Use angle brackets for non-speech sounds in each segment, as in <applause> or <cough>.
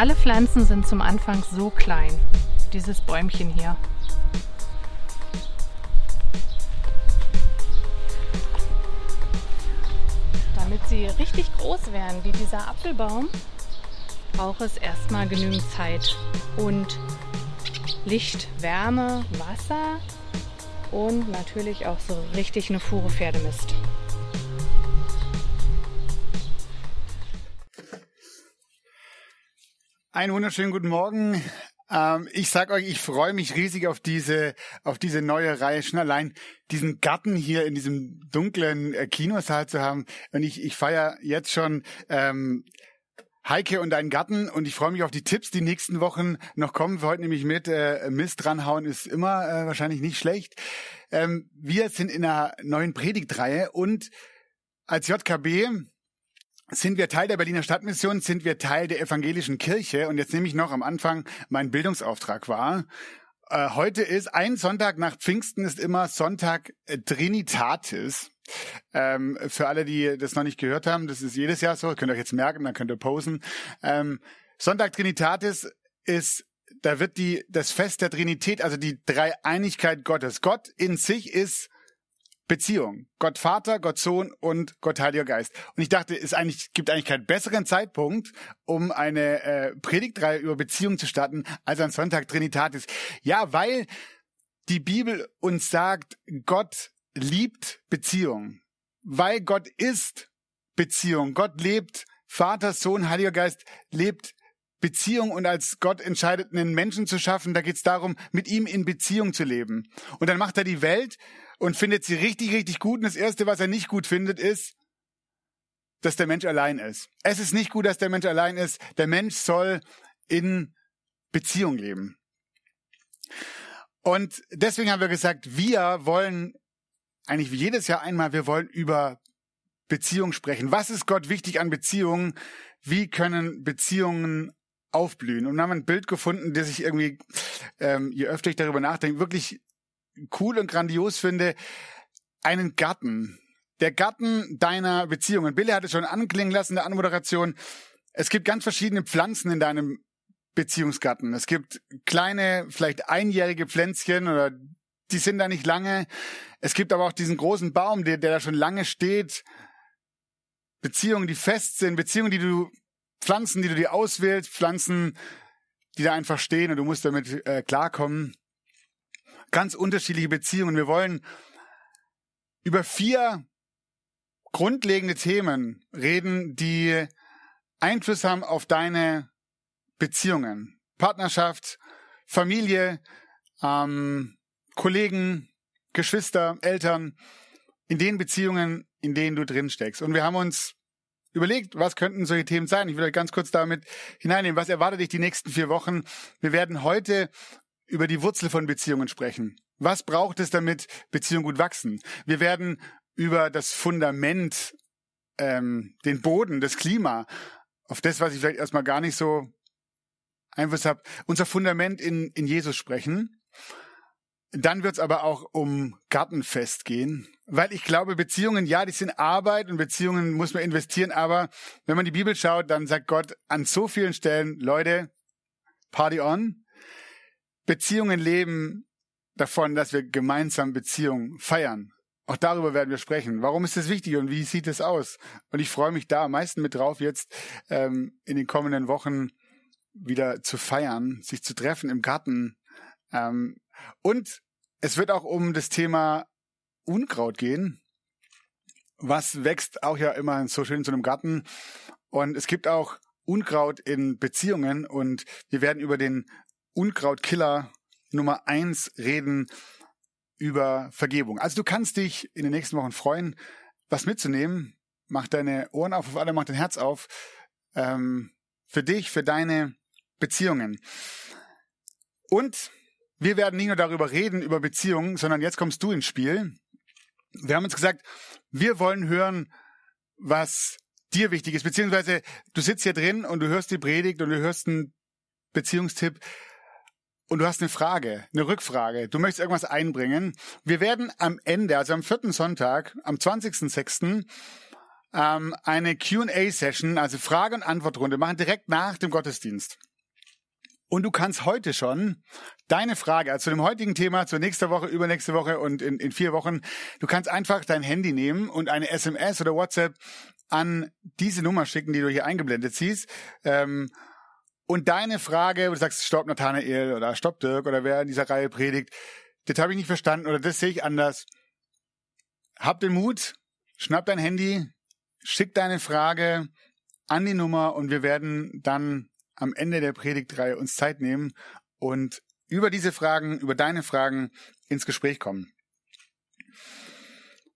Alle Pflanzen sind zum Anfang so klein. Dieses Bäumchen hier. Damit sie richtig groß werden, wie dieser Apfelbaum, braucht es erstmal genügend Zeit und Licht, Wärme, Wasser und natürlich auch so richtig eine Fuhre Pferdemist. Einen wunderschönen guten Morgen. Ähm, ich sag euch, ich freue mich riesig auf diese, auf diese neue Reihe. Schon allein diesen Garten hier in diesem dunklen äh, Kinosaal zu haben. Und ich, ich feiere jetzt schon ähm, Heike und einen Garten und ich freue mich auf die Tipps, die nächsten Wochen noch kommen. Für heute nämlich mit äh, Mist dranhauen ist immer äh, wahrscheinlich nicht schlecht. Ähm, wir sind in einer neuen Predigtreihe und als JKB sind wir Teil der Berliner Stadtmission, sind wir Teil der evangelischen Kirche. Und jetzt nehme ich noch am Anfang mein Bildungsauftrag wahr. Äh, heute ist ein Sonntag nach Pfingsten ist immer Sonntag äh, Trinitatis. Ähm, für alle, die das noch nicht gehört haben, das ist jedes Jahr so. Könnt ihr euch jetzt merken, dann könnt ihr posen. Ähm, Sonntag Trinitatis ist da wird die, das Fest der Trinität, also die Dreieinigkeit Gottes. Gott in sich ist Beziehung. Gott Vater, Gott Sohn und Gott Heiliger Geist. Und ich dachte, es eigentlich, gibt eigentlich keinen besseren Zeitpunkt, um eine äh, Predigtreihe über Beziehung zu starten, als ein Sonntag Trinitatis. Ja, weil die Bibel uns sagt, Gott liebt Beziehung. Weil Gott ist Beziehung. Gott lebt, Vater, Sohn, Heiliger Geist lebt Beziehung und als Gott entscheidet, einen Menschen zu schaffen, da geht es darum, mit ihm in Beziehung zu leben. Und dann macht er die Welt und findet sie richtig, richtig gut. Und das Erste, was er nicht gut findet, ist, dass der Mensch allein ist. Es ist nicht gut, dass der Mensch allein ist. Der Mensch soll in Beziehung leben. Und deswegen haben wir gesagt, wir wollen eigentlich wie jedes Jahr einmal, wir wollen über Beziehung sprechen. Was ist Gott wichtig an Beziehungen? Wie können Beziehungen aufblühen? Und haben ein Bild gefunden, das ich irgendwie, ähm, je öfter ich darüber nachdenke, wirklich cool und grandios finde, einen Garten. Der Garten deiner Beziehungen. Billy hat es schon anklingen lassen in der Anmoderation. Es gibt ganz verschiedene Pflanzen in deinem Beziehungsgarten. Es gibt kleine, vielleicht einjährige Pflänzchen oder die sind da nicht lange. Es gibt aber auch diesen großen Baum, der, der da schon lange steht. Beziehungen, die fest sind, Beziehungen, die du, Pflanzen, die du dir auswählst, Pflanzen, die da einfach stehen und du musst damit äh, klarkommen ganz unterschiedliche Beziehungen. Wir wollen über vier grundlegende Themen reden, die Einfluss haben auf deine Beziehungen. Partnerschaft, Familie, ähm, Kollegen, Geschwister, Eltern, in den Beziehungen, in denen du drin steckst. Und wir haben uns überlegt, was könnten solche Themen sein. Ich will euch ganz kurz damit hineinnehmen. Was erwartet dich die nächsten vier Wochen? Wir werden heute über die Wurzel von Beziehungen sprechen. Was braucht es, damit Beziehungen gut wachsen? Wir werden über das Fundament, ähm, den Boden, das Klima, auf das, was ich vielleicht erstmal gar nicht so Einfluss habe, unser Fundament in, in Jesus sprechen. Dann wird es aber auch um Gartenfest gehen, weil ich glaube, Beziehungen, ja, die sind Arbeit und Beziehungen muss man investieren, aber wenn man die Bibel schaut, dann sagt Gott an so vielen Stellen, Leute, Party on, Beziehungen leben davon, dass wir gemeinsam Beziehungen feiern. Auch darüber werden wir sprechen. Warum ist das wichtig und wie sieht es aus? Und ich freue mich da am meisten mit drauf, jetzt ähm, in den kommenden Wochen wieder zu feiern, sich zu treffen im Garten. Ähm, und es wird auch um das Thema Unkraut gehen. was wächst auch ja immer so schön zu einem Garten. Und es gibt auch Unkraut in Beziehungen und wir werden über den Unkrautkiller Nummer eins reden, über Vergebung. Also du kannst dich in den nächsten Wochen freuen, was mitzunehmen. Mach deine Ohren auf, auf alle, mach dein Herz auf. Ähm, für dich, für deine Beziehungen. Und wir werden nicht nur darüber reden, über Beziehungen, sondern jetzt kommst du ins Spiel. Wir haben uns gesagt, wir wollen hören, was dir wichtig ist, beziehungsweise du sitzt hier drin und du hörst die Predigt und du hörst einen Beziehungstipp und du hast eine Frage, eine Rückfrage, du möchtest irgendwas einbringen. Wir werden am Ende, also am vierten Sonntag, am 20.06., ähm, eine Q&A-Session, also Frage- und Antwortrunde machen, direkt nach dem Gottesdienst. Und du kannst heute schon deine Frage, also zu dem heutigen Thema, zur nächsten Woche, übernächste Woche und in, in vier Wochen, du kannst einfach dein Handy nehmen und eine SMS oder WhatsApp an diese Nummer schicken, die du hier eingeblendet siehst. Ähm, und deine Frage, wo du sagst, stopp Nathanael oder stopp Dirk oder wer in dieser Reihe predigt, das habe ich nicht verstanden oder das sehe ich anders. Hab den Mut, schnapp dein Handy, schick deine Frage an die Nummer und wir werden dann am Ende der Predigtreihe uns Zeit nehmen und über diese Fragen, über deine Fragen ins Gespräch kommen.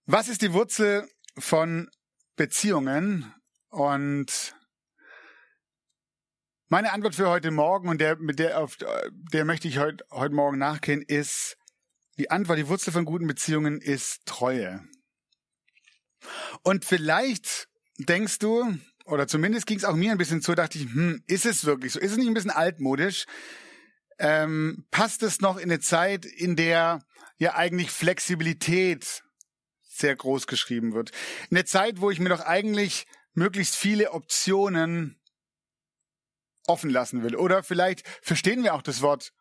Was ist die Wurzel von Beziehungen? Und meine Antwort für heute Morgen und der, mit der, auf der möchte ich heute, heute Morgen nachgehen, ist, die Antwort, die Wurzel von guten Beziehungen ist Treue. Und vielleicht denkst du, oder zumindest ging es auch mir ein bisschen zu, dachte ich, hm, ist es wirklich so? Ist es nicht ein bisschen altmodisch? Ähm, passt es noch in eine Zeit, in der ja eigentlich Flexibilität sehr groß geschrieben wird? In eine Zeit, wo ich mir doch eigentlich möglichst viele Optionen offen lassen will. Oder vielleicht verstehen wir auch das Wort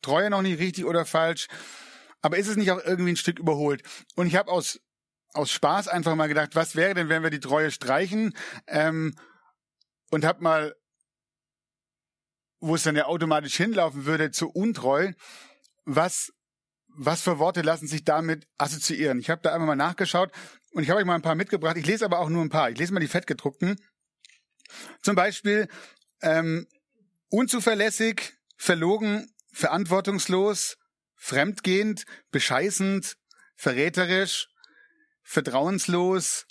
Treue noch nicht richtig oder falsch. Aber ist es nicht auch irgendwie ein Stück überholt? Und ich habe aus aus Spaß einfach mal gedacht, was wäre denn, wenn wir die Treue streichen? Ähm, und hab mal, wo es dann ja automatisch hinlaufen würde, zu untreu, was, was für Worte lassen sich damit assoziieren? Ich habe da einmal mal nachgeschaut und ich habe euch mal ein paar mitgebracht. Ich lese aber auch nur ein paar. Ich lese mal die fettgedruckten. Zum Beispiel ähm, unzuverlässig, verlogen, verantwortungslos, fremdgehend, bescheißend, verräterisch, vertrauenslos.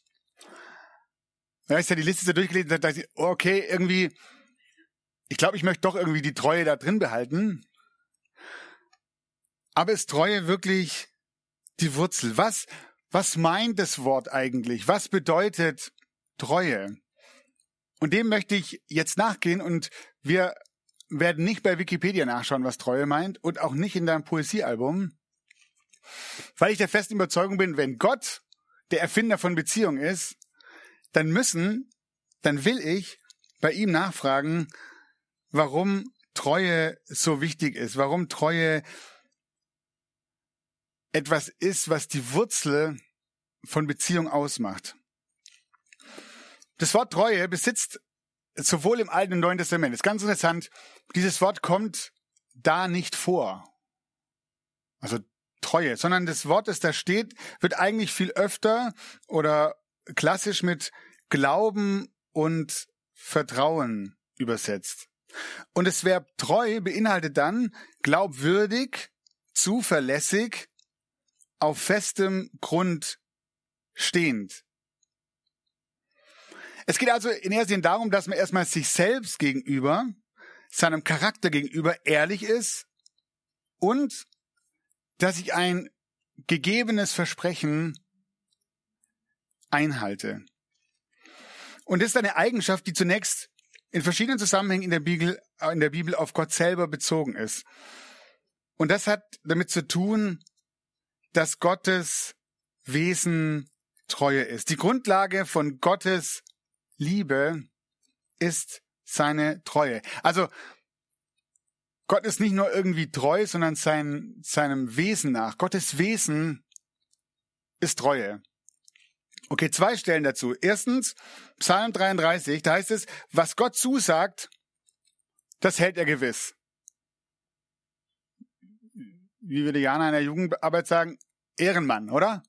Ja, ich ja die Liste so durchgelesen, da dachte ich, okay, irgendwie, ich glaube, ich möchte doch irgendwie die Treue da drin behalten. Aber ist Treue wirklich die Wurzel? Was, was meint das Wort eigentlich? Was bedeutet Treue? Und dem möchte ich jetzt nachgehen und wir werden nicht bei Wikipedia nachschauen, was Treue meint und auch nicht in deinem Poesiealbum, weil ich der festen Überzeugung bin, wenn Gott der Erfinder von Beziehung ist, dann müssen, dann will ich bei ihm nachfragen, warum Treue so wichtig ist, warum Treue etwas ist, was die Wurzel von Beziehung ausmacht. Das Wort Treue besitzt sowohl im Alten und Neuen Testament, ist ganz interessant, dieses Wort kommt da nicht vor. Also Treue, sondern das Wort, das da steht, wird eigentlich viel öfter oder klassisch mit Glauben und Vertrauen übersetzt. Und das Verb treu beinhaltet dann glaubwürdig, zuverlässig, auf festem Grund stehend. Es geht also in erster Linie darum, dass man erstmal sich selbst gegenüber, seinem Charakter gegenüber ehrlich ist und dass ich ein gegebenes Versprechen einhalte. Und das ist eine Eigenschaft, die zunächst in verschiedenen Zusammenhängen in der Bibel, in der Bibel auf Gott selber bezogen ist. Und das hat damit zu tun, dass Gottes Wesen Treue ist. Die Grundlage von Gottes Liebe ist seine Treue. Also Gott ist nicht nur irgendwie treu, sondern sein, seinem Wesen nach. Gottes Wesen ist Treue. Okay, zwei Stellen dazu. Erstens, Psalm 33, da heißt es, was Gott zusagt, das hält er gewiss. Wie würde Jana in der Jugendarbeit sagen, Ehrenmann, oder?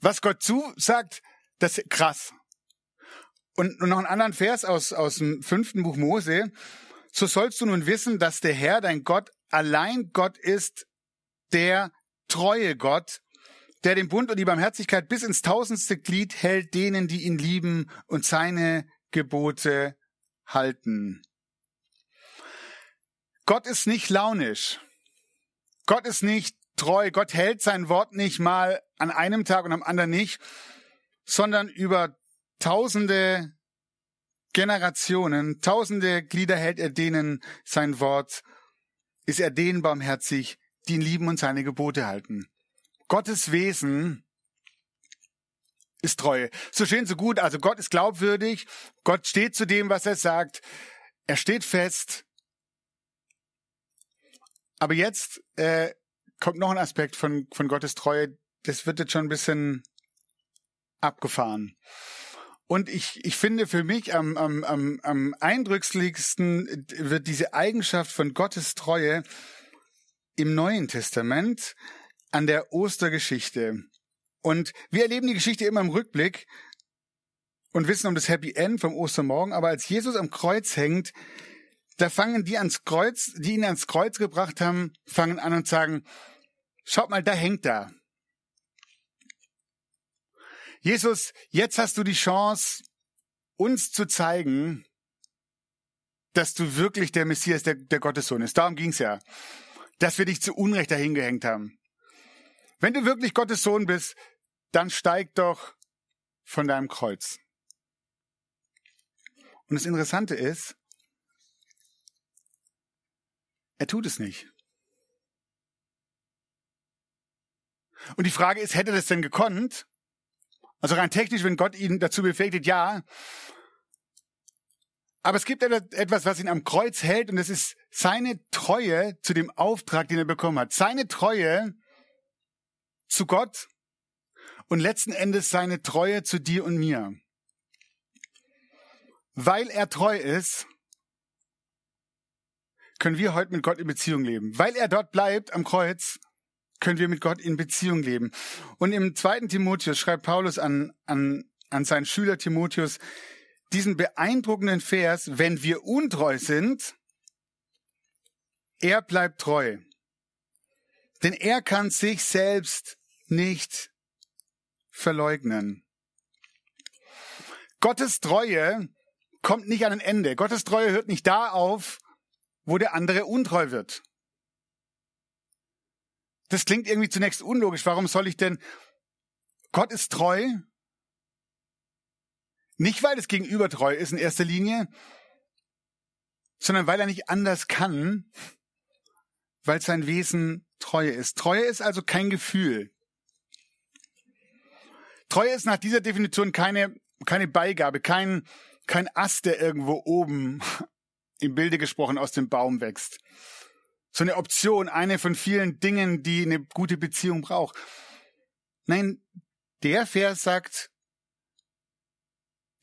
was Gott zusagt, das ist krass. Und, und noch einen anderen Vers aus, aus dem fünften Buch Mose. So sollst du nun wissen, dass der Herr, dein Gott, allein Gott ist, der treue Gott, der den Bund und die Barmherzigkeit bis ins tausendste Glied hält denen, die ihn lieben und seine Gebote halten. Gott ist nicht launisch. Gott ist nicht treu. Gott hält sein Wort nicht mal an einem Tag und am anderen nicht, sondern über tausende Generationen, tausende Glieder hält er denen sein Wort, ist er denen barmherzig, die ihn lieben und seine Gebote halten. Gottes Wesen ist Treue. So schön, so gut. Also Gott ist glaubwürdig. Gott steht zu dem, was er sagt. Er steht fest. Aber jetzt äh, kommt noch ein Aspekt von, von Gottes Treue. Das wird jetzt schon ein bisschen abgefahren. Und ich, ich finde für mich am, am, am, am eindrücklichsten wird diese Eigenschaft von Gottes Treue im Neuen Testament an der Ostergeschichte. Und wir erleben die Geschichte immer im Rückblick und wissen um das Happy End vom Ostermorgen, aber als Jesus am Kreuz hängt, da fangen die ans Kreuz, die ihn ans Kreuz gebracht haben, fangen an und sagen, schaut mal, da hängt er. Jesus, jetzt hast du die Chance, uns zu zeigen, dass du wirklich der Messias, der, der Gottessohn ist. Darum ging's ja. Dass wir dich zu Unrecht dahingehängt haben. Wenn du wirklich Gottes Sohn bist, dann steig doch von deinem Kreuz. Und das Interessante ist, er tut es nicht. Und die Frage ist, hätte das denn gekonnt? Also rein technisch, wenn Gott ihn dazu befähigt, ja. Aber es gibt etwas, was ihn am Kreuz hält, und das ist seine Treue zu dem Auftrag, den er bekommen hat. Seine Treue zu Gott und letzten Endes seine Treue zu dir und mir. Weil er treu ist, können wir heute mit Gott in Beziehung leben. Weil er dort bleibt am Kreuz, können wir mit Gott in Beziehung leben. Und im zweiten Timotheus schreibt Paulus an, an, an seinen Schüler Timotheus diesen beeindruckenden Vers, wenn wir untreu sind, er bleibt treu. Denn er kann sich selbst nicht verleugnen. Gottes Treue kommt nicht an ein Ende. Gottes Treue hört nicht da auf, wo der andere untreu wird. Das klingt irgendwie zunächst unlogisch. Warum soll ich denn? Gott ist treu. Nicht, weil das Gegenüber treu ist in erster Linie, sondern weil er nicht anders kann, weil sein Wesen Treue ist. Treue ist also kein Gefühl. Treue ist nach dieser Definition keine, keine Beigabe, kein, kein Ast, der irgendwo oben <laughs> im Bilde gesprochen aus dem Baum wächst. So eine Option, eine von vielen Dingen, die eine gute Beziehung braucht. Nein, der Vers sagt,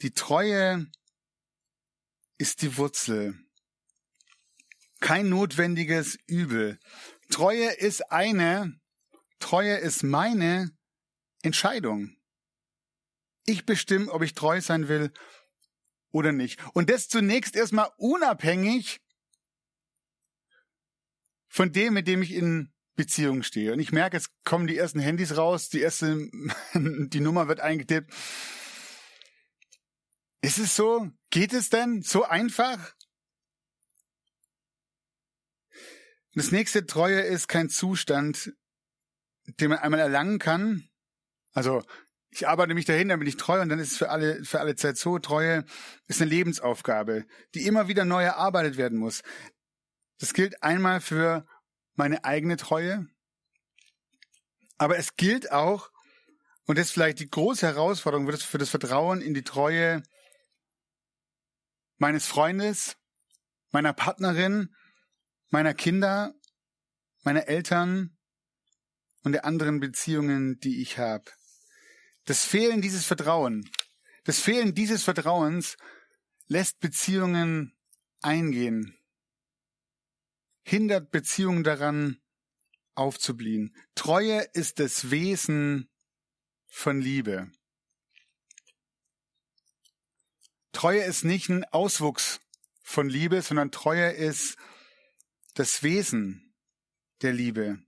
die Treue ist die Wurzel. Kein notwendiges Übel. Treue ist eine, Treue ist meine Entscheidung. Ich bestimme, ob ich treu sein will oder nicht. Und das zunächst erstmal unabhängig von dem, mit dem ich in Beziehung stehe. Und ich merke, jetzt kommen die ersten Handys raus, die erste, <laughs> die Nummer wird eingetippt. Ist es so? Geht es denn so einfach? Das nächste Treue ist kein Zustand, den man einmal erlangen kann. Also ich arbeite mich dahin, dann bin ich treu und dann ist es für alle, für alle Zeit so. Treue ist eine Lebensaufgabe, die immer wieder neu erarbeitet werden muss. Das gilt einmal für meine eigene Treue, aber es gilt auch, und das ist vielleicht die große Herausforderung für das Vertrauen in die Treue meines Freundes, meiner Partnerin, meiner Kinder, meiner Eltern und der anderen Beziehungen, die ich habe. Das Fehlen dieses Vertrauen, das Fehlen dieses Vertrauens lässt Beziehungen eingehen, hindert Beziehungen daran aufzublühen. Treue ist das Wesen von Liebe. Treue ist nicht ein Auswuchs von Liebe, sondern Treue ist das Wesen der Liebe.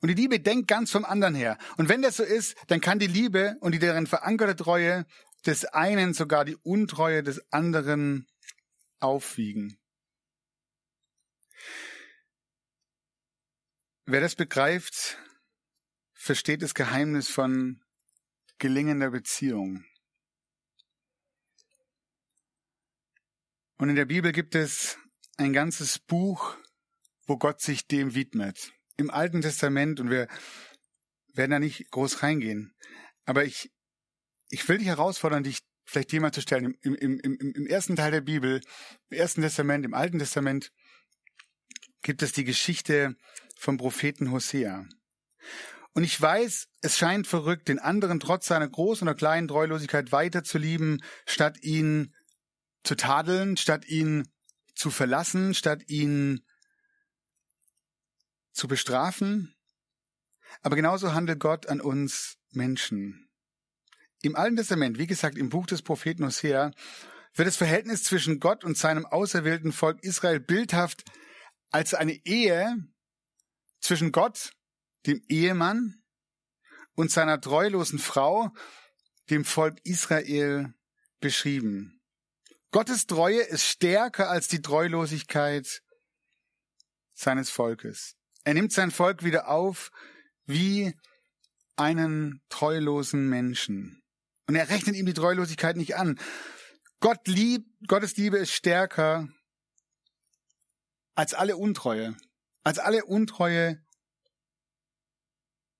Und die Liebe denkt ganz vom anderen her. Und wenn das so ist, dann kann die Liebe und die darin verankerte Treue des einen sogar die Untreue des anderen aufwiegen. Wer das begreift, versteht das Geheimnis von gelingender Beziehung. Und in der Bibel gibt es ein ganzes Buch, wo Gott sich dem widmet. Im Alten Testament, und wir werden da nicht groß reingehen, aber ich, ich will dich herausfordern, dich vielleicht jemand zu stellen. Im, im, im, Im ersten Teil der Bibel, im Ersten Testament, im Alten Testament, gibt es die Geschichte vom Propheten Hosea. Und ich weiß, es scheint verrückt, den anderen trotz seiner großen oder kleinen Treulosigkeit weiter zu lieben, statt ihn zu tadeln, statt ihn zu verlassen, statt ihn zu bestrafen. Aber genauso handelt Gott an uns Menschen. Im Alten Testament, wie gesagt, im Buch des Propheten Hosea, wird das Verhältnis zwischen Gott und seinem auserwählten Volk Israel bildhaft als eine Ehe zwischen Gott, dem Ehemann, und seiner treulosen Frau, dem Volk Israel, beschrieben. Gottes Treue ist stärker als die Treulosigkeit seines Volkes. Er nimmt sein Volk wieder auf wie einen treulosen Menschen. Und er rechnet ihm die Treulosigkeit nicht an. Gott liebt, Gottes Liebe ist stärker als alle Untreue, als alle Untreue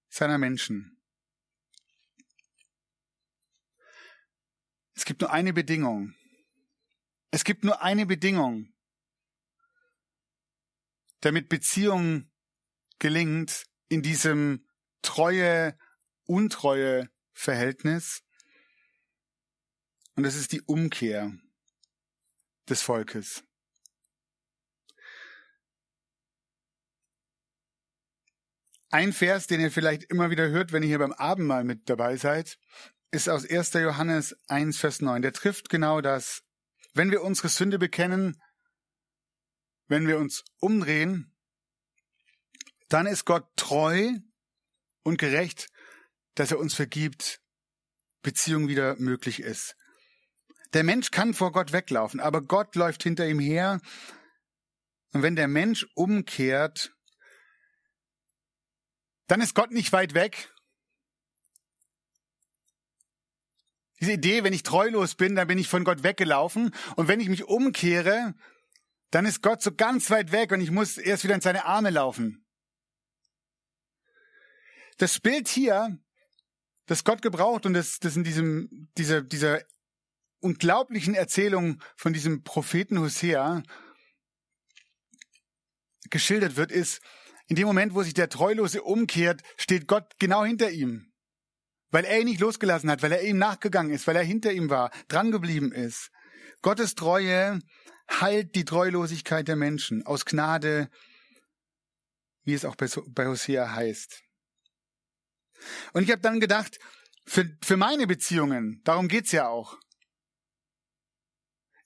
seiner Menschen. Es gibt nur eine Bedingung. Es gibt nur eine Bedingung, damit Beziehung gelingt in diesem treue, untreue Verhältnis. Und das ist die Umkehr des Volkes. Ein Vers, den ihr vielleicht immer wieder hört, wenn ihr hier beim Abendmahl mit dabei seid, ist aus 1. Johannes 1, Vers 9. Der trifft genau das. Wenn wir unsere Sünde bekennen, wenn wir uns umdrehen, dann ist Gott treu und gerecht, dass er uns vergibt, Beziehung wieder möglich ist. Der Mensch kann vor Gott weglaufen, aber Gott läuft hinter ihm her. Und wenn der Mensch umkehrt, dann ist Gott nicht weit weg. Diese Idee, wenn ich treulos bin, dann bin ich von Gott weggelaufen. Und wenn ich mich umkehre, dann ist Gott so ganz weit weg und ich muss erst wieder in seine Arme laufen. Das Bild hier, das Gott gebraucht und das, das in diesem, dieser, dieser unglaublichen Erzählung von diesem Propheten Hosea geschildert wird, ist, in dem Moment, wo sich der Treulose umkehrt, steht Gott genau hinter ihm. Weil er ihn nicht losgelassen hat, weil er ihm nachgegangen ist, weil er hinter ihm war, drangeblieben ist. Gottes Treue heilt die Treulosigkeit der Menschen aus Gnade, wie es auch bei Hosea heißt. Und ich habe dann gedacht, für, für meine Beziehungen, darum geht's ja auch.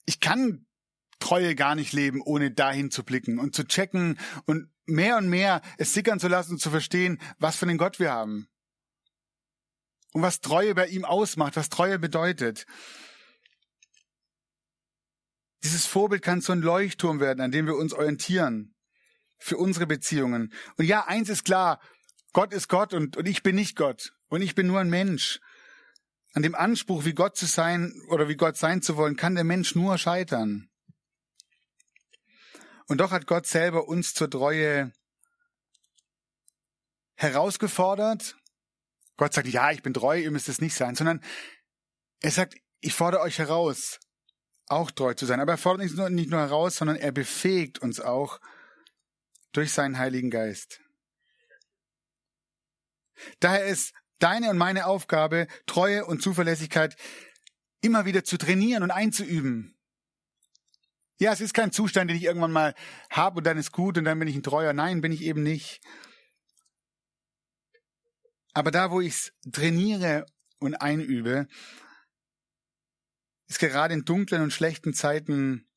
Ich kann Treue gar nicht leben, ohne dahin zu blicken und zu checken und mehr und mehr es sickern zu lassen und zu verstehen, was für einen Gott wir haben. Und was Treue bei ihm ausmacht, was Treue bedeutet. Dieses Vorbild kann so ein Leuchtturm werden, an dem wir uns orientieren für unsere Beziehungen. Und ja, eins ist klar, Gott ist Gott und, und ich bin nicht Gott und ich bin nur ein Mensch. An dem Anspruch, wie Gott zu sein oder wie Gott sein zu wollen, kann der Mensch nur scheitern. Und doch hat Gott selber uns zur Treue herausgefordert. Gott sagt, ja, ich bin treu, ihr müsst es nicht sein, sondern er sagt, ich fordere euch heraus, auch treu zu sein. Aber er fordert nicht nur, nicht nur heraus, sondern er befähigt uns auch durch seinen Heiligen Geist. Daher ist deine und meine Aufgabe, Treue und Zuverlässigkeit immer wieder zu trainieren und einzuüben. Ja, es ist kein Zustand, den ich irgendwann mal habe und dann ist gut und dann bin ich ein Treuer. Nein, bin ich eben nicht. Aber da, wo ich es trainiere und einübe, ist gerade in dunklen und schlechten Zeiten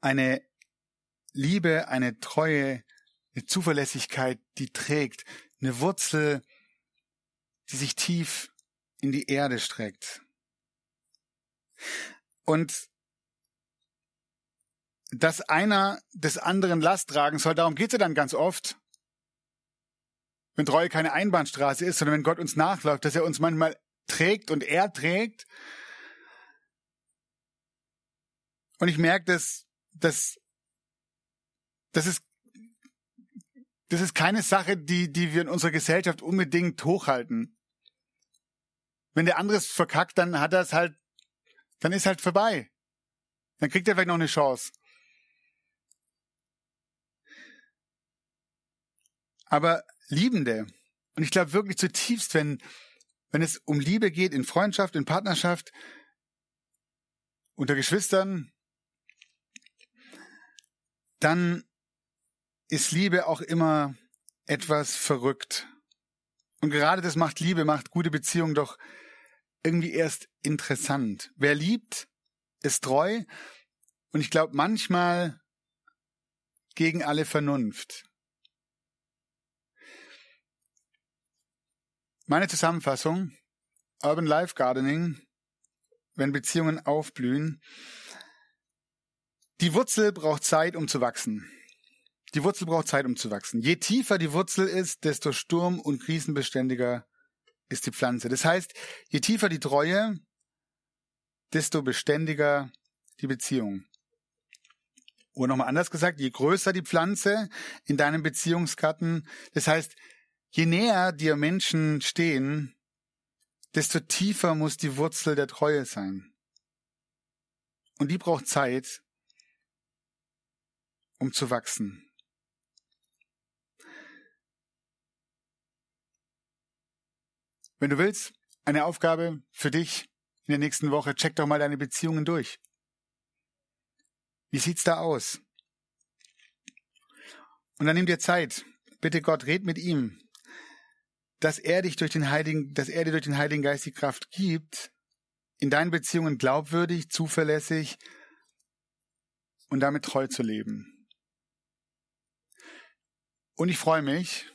eine Liebe, eine Treue, eine Zuverlässigkeit, die trägt, eine Wurzel, die sich tief in die Erde streckt. Und dass einer des anderen Last tragen soll, darum geht es ja dann ganz oft. Wenn Treue keine Einbahnstraße ist, sondern wenn Gott uns nachläuft, dass er uns manchmal trägt und er trägt. Und ich merke, dass, dass, das ist, das ist keine Sache, die, die wir in unserer Gesellschaft unbedingt hochhalten. Wenn der andere es verkackt, dann hat er es halt, dann ist halt vorbei. Dann kriegt er vielleicht noch eine Chance. Aber Liebende, und ich glaube wirklich zutiefst, wenn, wenn es um Liebe geht, in Freundschaft, in Partnerschaft, unter Geschwistern, dann ist Liebe auch immer etwas verrückt. Und gerade das macht Liebe, macht gute Beziehungen doch irgendwie erst interessant. Wer liebt, ist treu und ich glaube manchmal gegen alle Vernunft. Meine Zusammenfassung, Urban Life Gardening, wenn Beziehungen aufblühen. Die Wurzel braucht Zeit, um zu wachsen. Die Wurzel braucht Zeit, um zu wachsen. Je tiefer die Wurzel ist, desto sturm- und krisenbeständiger ist die Pflanze. Das heißt, je tiefer die Treue, desto beständiger die Beziehung. Oder nochmal anders gesagt, je größer die Pflanze in deinem Beziehungsgarten, das heißt, Je näher dir Menschen stehen, desto tiefer muss die Wurzel der Treue sein. Und die braucht Zeit, um zu wachsen. Wenn du willst, eine Aufgabe für dich in der nächsten Woche, check doch mal deine Beziehungen durch. Wie sieht's da aus? Und dann nimm dir Zeit. Bitte Gott, red mit ihm dass er dich durch den Heiligen, dass er dir durch den Heiligen Geist die Kraft gibt, in deinen Beziehungen glaubwürdig, zuverlässig und damit treu zu leben. Und ich freue mich,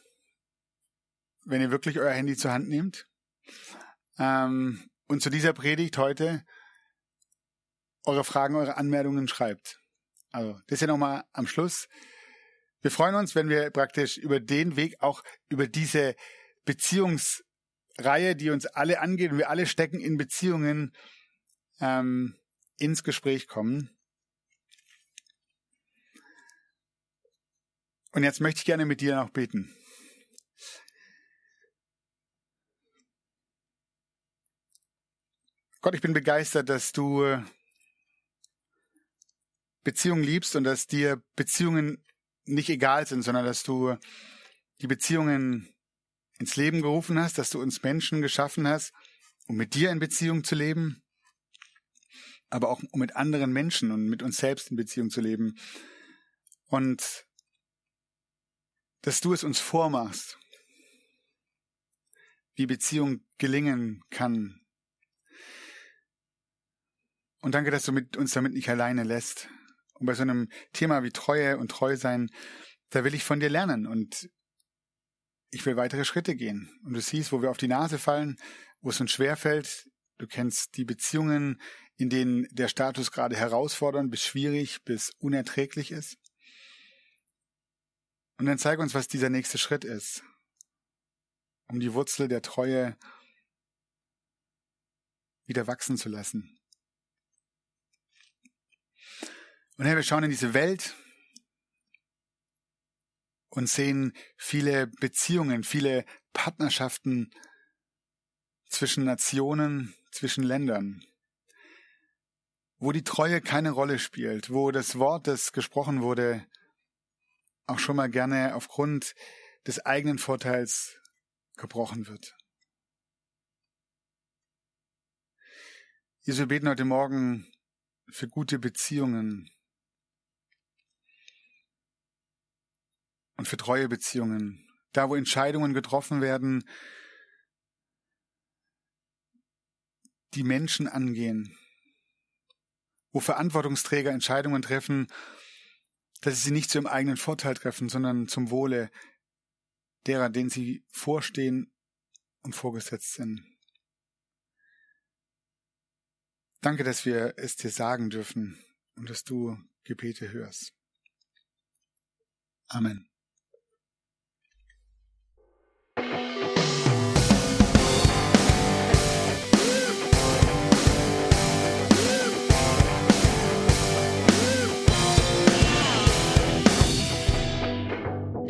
wenn ihr wirklich euer Handy zur Hand nehmt ähm, und zu dieser Predigt heute eure Fragen, eure Anmeldungen schreibt. Also das ja nochmal am Schluss. Wir freuen uns, wenn wir praktisch über den Weg auch über diese Beziehungsreihe, die uns alle angeht und wir alle stecken in Beziehungen, ähm, ins Gespräch kommen. Und jetzt möchte ich gerne mit dir noch beten. Gott, ich bin begeistert, dass du Beziehungen liebst und dass dir Beziehungen nicht egal sind, sondern dass du die Beziehungen ins Leben gerufen hast, dass du uns Menschen geschaffen hast, um mit dir in Beziehung zu leben, aber auch um mit anderen Menschen und mit uns selbst in Beziehung zu leben. Und dass du es uns vormachst, wie Beziehung gelingen kann. Und danke, dass du mit uns damit nicht alleine lässt. Und bei so einem Thema wie Treue und Treusein, da will ich von dir lernen und ich will weitere Schritte gehen. Und du siehst, wo wir auf die Nase fallen, wo es uns schwerfällt. Du kennst die Beziehungen, in denen der Status gerade herausfordernd bis schwierig bis unerträglich ist. Und dann zeig uns, was dieser nächste Schritt ist, um die Wurzel der Treue wieder wachsen zu lassen. Und Herr, wir schauen in diese Welt, und sehen viele Beziehungen, viele Partnerschaften zwischen Nationen, zwischen Ländern, wo die Treue keine Rolle spielt, wo das Wort, das gesprochen wurde, auch schon mal gerne aufgrund des eigenen Vorteils gebrochen wird. Jesus, wir beten heute Morgen für gute Beziehungen, und für treue Beziehungen da wo Entscheidungen getroffen werden, die Menschen angehen, wo Verantwortungsträger Entscheidungen treffen, dass sie sie nicht zu ihrem eigenen Vorteil treffen, sondern zum Wohle derer, denen sie vorstehen und vorgesetzt sind. Danke, dass wir es dir sagen dürfen und dass du Gebete hörst. Amen.